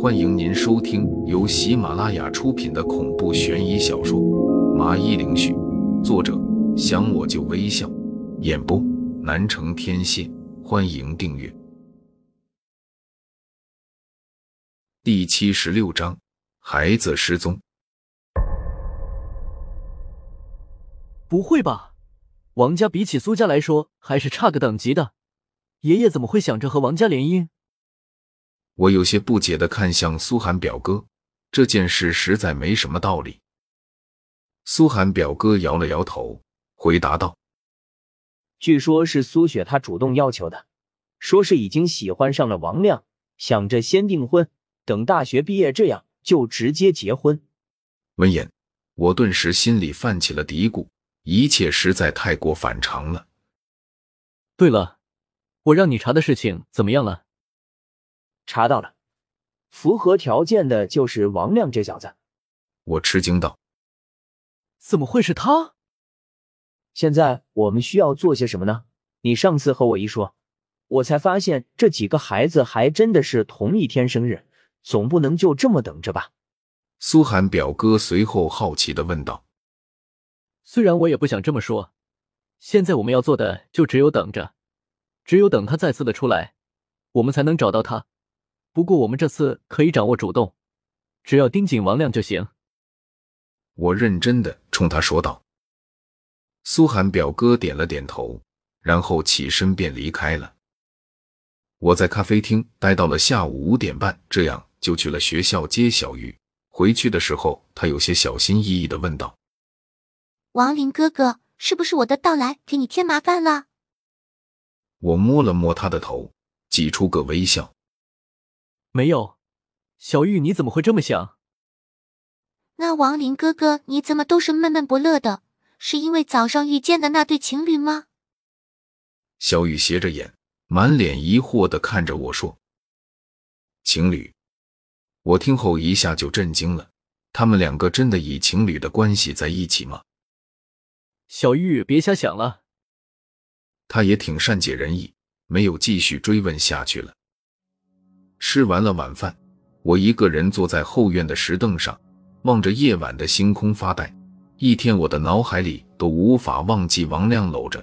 欢迎您收听由喜马拉雅出品的恐怖悬疑小说《麻衣灵絮》，作者想我就微笑，演播南城天蝎。欢迎订阅。第七十六章，孩子失踪。不会吧？王家比起苏家来说还是差个等级的。爷爷怎么会想着和王家联姻？我有些不解的看向苏寒表哥，这件事实在没什么道理。苏寒表哥摇了摇头，回答道：“据说是苏雪她主动要求的，说是已经喜欢上了王亮，想着先订婚，等大学毕业，这样就直接结婚。”闻言，我顿时心里泛起了嘀咕，一切实在太过反常了。对了。我让你查的事情怎么样了？查到了，符合条件的就是王亮这小子。我吃惊道：“怎么会是他？”现在我们需要做些什么呢？你上次和我一说，我才发现这几个孩子还真的是同一天生日，总不能就这么等着吧？苏寒表哥随后好奇的问道：“虽然我也不想这么说，现在我们要做的就只有等着。”只有等他再次的出来，我们才能找到他。不过我们这次可以掌握主动，只要盯紧王亮就行。我认真的冲他说道。苏寒表哥点了点头，然后起身便离开了。我在咖啡厅待到了下午五点半，这样就去了学校接小玉。回去的时候，他有些小心翼翼的问道：“王林哥哥，是不是我的到来给你添麻烦了？”我摸了摸他的头，挤出个微笑。没有，小玉，你怎么会这么想？那王林哥哥，你怎么都是闷闷不乐的？是因为早上遇见的那对情侣吗？小雨斜着眼，满脸疑惑的看着我说：“情侣？”我听后一下就震惊了，他们两个真的以情侣的关系在一起吗？小玉，别瞎想了。他也挺善解人意，没有继续追问下去了。吃完了晚饭，我一个人坐在后院的石凳上，望着夜晚的星空发呆。一天，我的脑海里都无法忘记王亮搂着、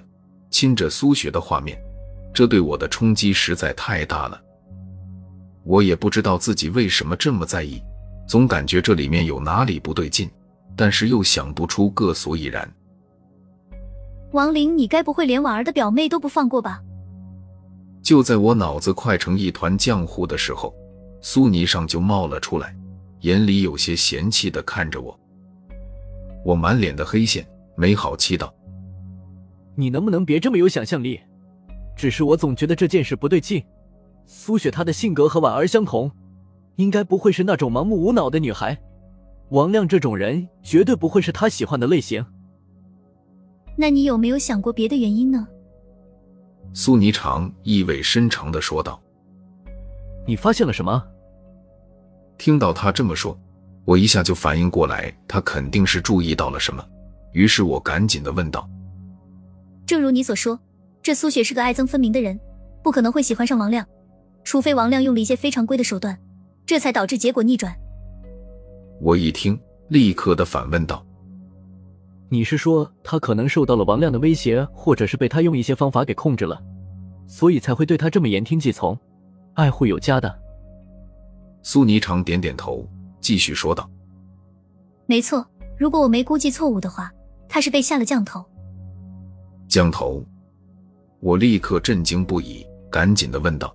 亲着苏雪的画面，这对我的冲击实在太大了。我也不知道自己为什么这么在意，总感觉这里面有哪里不对劲，但是又想不出个所以然。王林，你该不会连婉儿的表妹都不放过吧？就在我脑子快成一团浆糊的时候，苏霓裳就冒了出来，眼里有些嫌弃的看着我。我满脸的黑线，没好气道：“你能不能别这么有想象力？只是我总觉得这件事不对劲。苏雪她的性格和婉儿相同，应该不会是那种盲目无脑的女孩。王亮这种人绝对不会是她喜欢的类型。”那你有没有想过别的原因呢？苏霓裳意味深长的说道：“你发现了什么？”听到他这么说，我一下就反应过来，他肯定是注意到了什么。于是我赶紧的问道：“正如你所说，这苏雪是个爱憎分明的人，不可能会喜欢上王亮，除非王亮用了一些非常规的手段，这才导致结果逆转。”我一听，立刻的反问道。你是说他可能受到了王亮的威胁，或者是被他用一些方法给控制了，所以才会对他这么言听计从、爱护有加的？苏霓裳点点头，继续说道：“没错，如果我没估计错误的话，他是被下了降头。”降头？我立刻震惊不已，赶紧的问道：“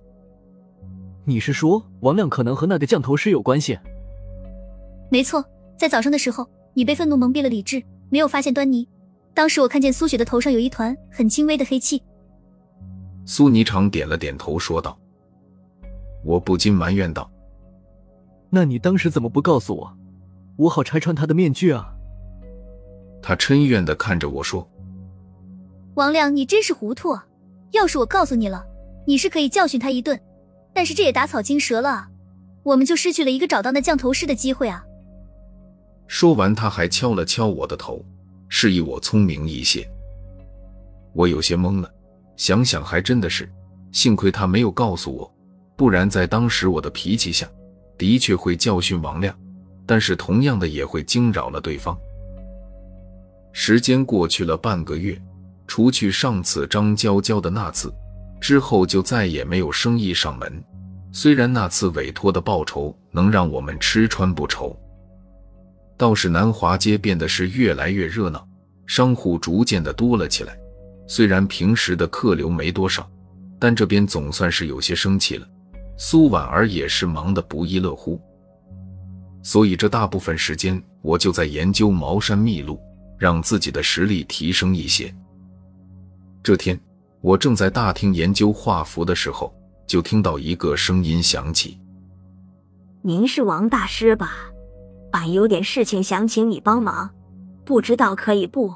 你是说王亮可能和那个降头师有关系？”没错，在早上的时候，你被愤怒蒙蔽了理智。没有发现端倪，当时我看见苏雪的头上有一团很轻微的黑气。苏霓裳点了点头，说道：“我不禁埋怨道，那你当时怎么不告诉我，我好拆穿他的面具啊？”他嗔怨的看着我说：“王亮，你真是糊涂啊！要是我告诉你了，你是可以教训他一顿，但是这也打草惊蛇了啊，我们就失去了一个找到那降头师的机会啊。”说完，他还敲了敲我的头，示意我聪明一些。我有些懵了，想想还真的是，幸亏他没有告诉我，不然在当时我的脾气下，的确会教训王亮，但是同样的也会惊扰了对方。时间过去了半个月，除去上次张娇娇的那次之后，就再也没有生意上门。虽然那次委托的报酬能让我们吃穿不愁，倒是南华街变得是越来越热闹，商户逐渐的多了起来。虽然平时的客流没多少，但这边总算是有些生气了。苏婉儿也是忙得不亦乐乎，所以这大部分时间我就在研究茅山秘录，让自己的实力提升一些。这天，我正在大厅研究画符的时候。就听到一个声音响起：“您是王大师吧？俺有点事情想请你帮忙，不知道可以不？”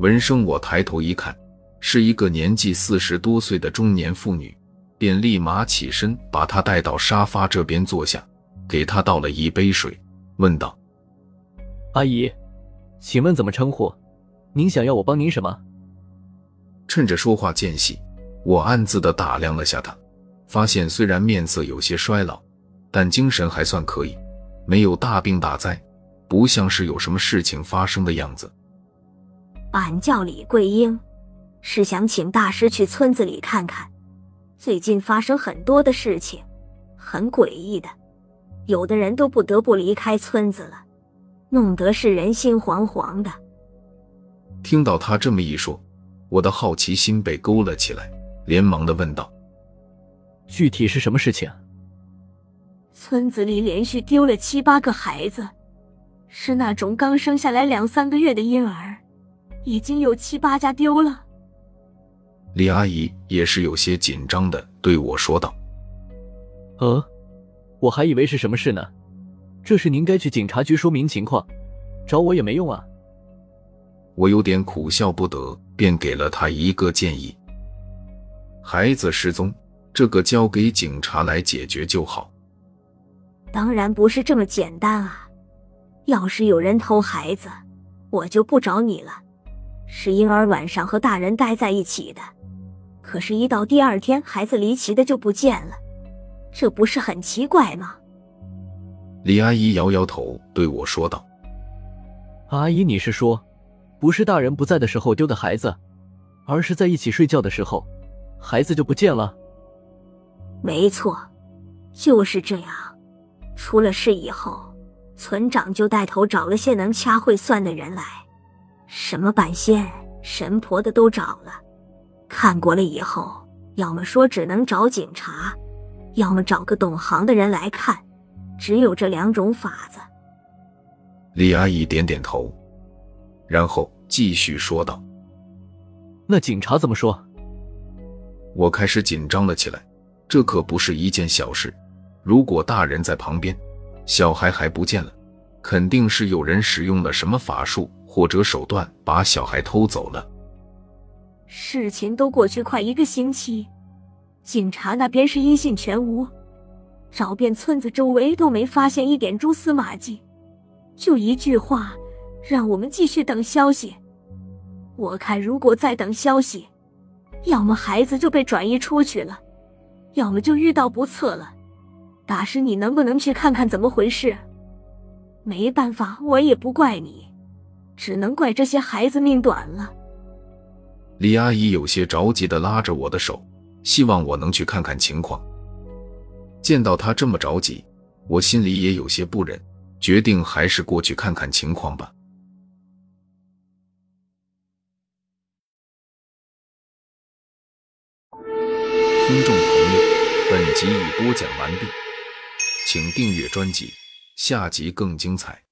闻声，我抬头一看，是一个年纪四十多岁的中年妇女，便立马起身把她带到沙发这边坐下，给她倒了一杯水，问道：“阿姨，请问怎么称呼？您想要我帮您什么？”趁着说话间隙。我暗自的打量了下她，发现虽然面色有些衰老，但精神还算可以，没有大病大灾，不像是有什么事情发生的样子。俺叫李桂英，是想请大师去村子里看看，最近发生很多的事情，很诡异的，有的人都不得不离开村子了，弄得是人心惶惶的。听到他这么一说，我的好奇心被勾了起来。连忙的问道：“具体是什么事情？”村子里连续丢了七八个孩子，是那种刚生下来两三个月的婴儿，已经有七八家丢了。李阿姨也是有些紧张的对我说道：“呃，我还以为是什么事呢，这事您该去警察局说明情况，找我也没用啊。”我有点苦笑不得，便给了他一个建议。孩子失踪，这个交给警察来解决就好。当然不是这么简单啊！要是有人偷孩子，我就不找你了。是婴儿晚上和大人待在一起的，可是，一到第二天，孩子离奇的就不见了，这不是很奇怪吗？李阿姨摇摇头，对我说道：“阿姨，你是说，不是大人不在的时候丢的孩子，而是在一起睡觉的时候？”孩子就不见了。没错，就是这样。出了事以后，村长就带头找了些能掐会算的人来，什么半仙、神婆的都找了。看过了以后，要么说只能找警察，要么找个懂行的人来看，只有这两种法子。李阿姨点点头，然后继续说道：“那警察怎么说？”我开始紧张了起来，这可不是一件小事。如果大人在旁边，小孩还不见了，肯定是有人使用了什么法术或者手段把小孩偷走了。事情都过去快一个星期，警察那边是音信全无，找遍村子周围都没发现一点蛛丝马迹，就一句话，让我们继续等消息。我看如果再等消息，要么孩子就被转移出去了，要么就遇到不测了。大师，你能不能去看看怎么回事？没办法，我也不怪你，只能怪这些孩子命短了。李阿姨有些着急的拉着我的手，希望我能去看看情况。见到她这么着急，我心里也有些不忍，决定还是过去看看情况吧。听众朋友，本集已播讲完毕，请订阅专辑，下集更精彩。